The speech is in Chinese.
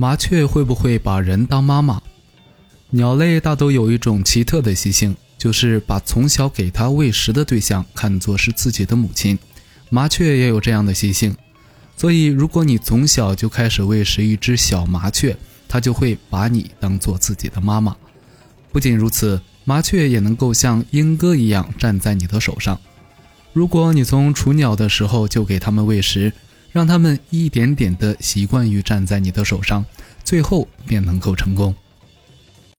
麻雀会不会把人当妈妈？鸟类大都有一种奇特的习性，就是把从小给它喂食的对象看作是自己的母亲。麻雀也有这样的习性，所以如果你从小就开始喂食一只小麻雀，它就会把你当做自己的妈妈。不仅如此，麻雀也能够像莺哥一样站在你的手上。如果你从雏鸟的时候就给它们喂食，让他们一点点的习惯于站在你的手上，最后便能够成功。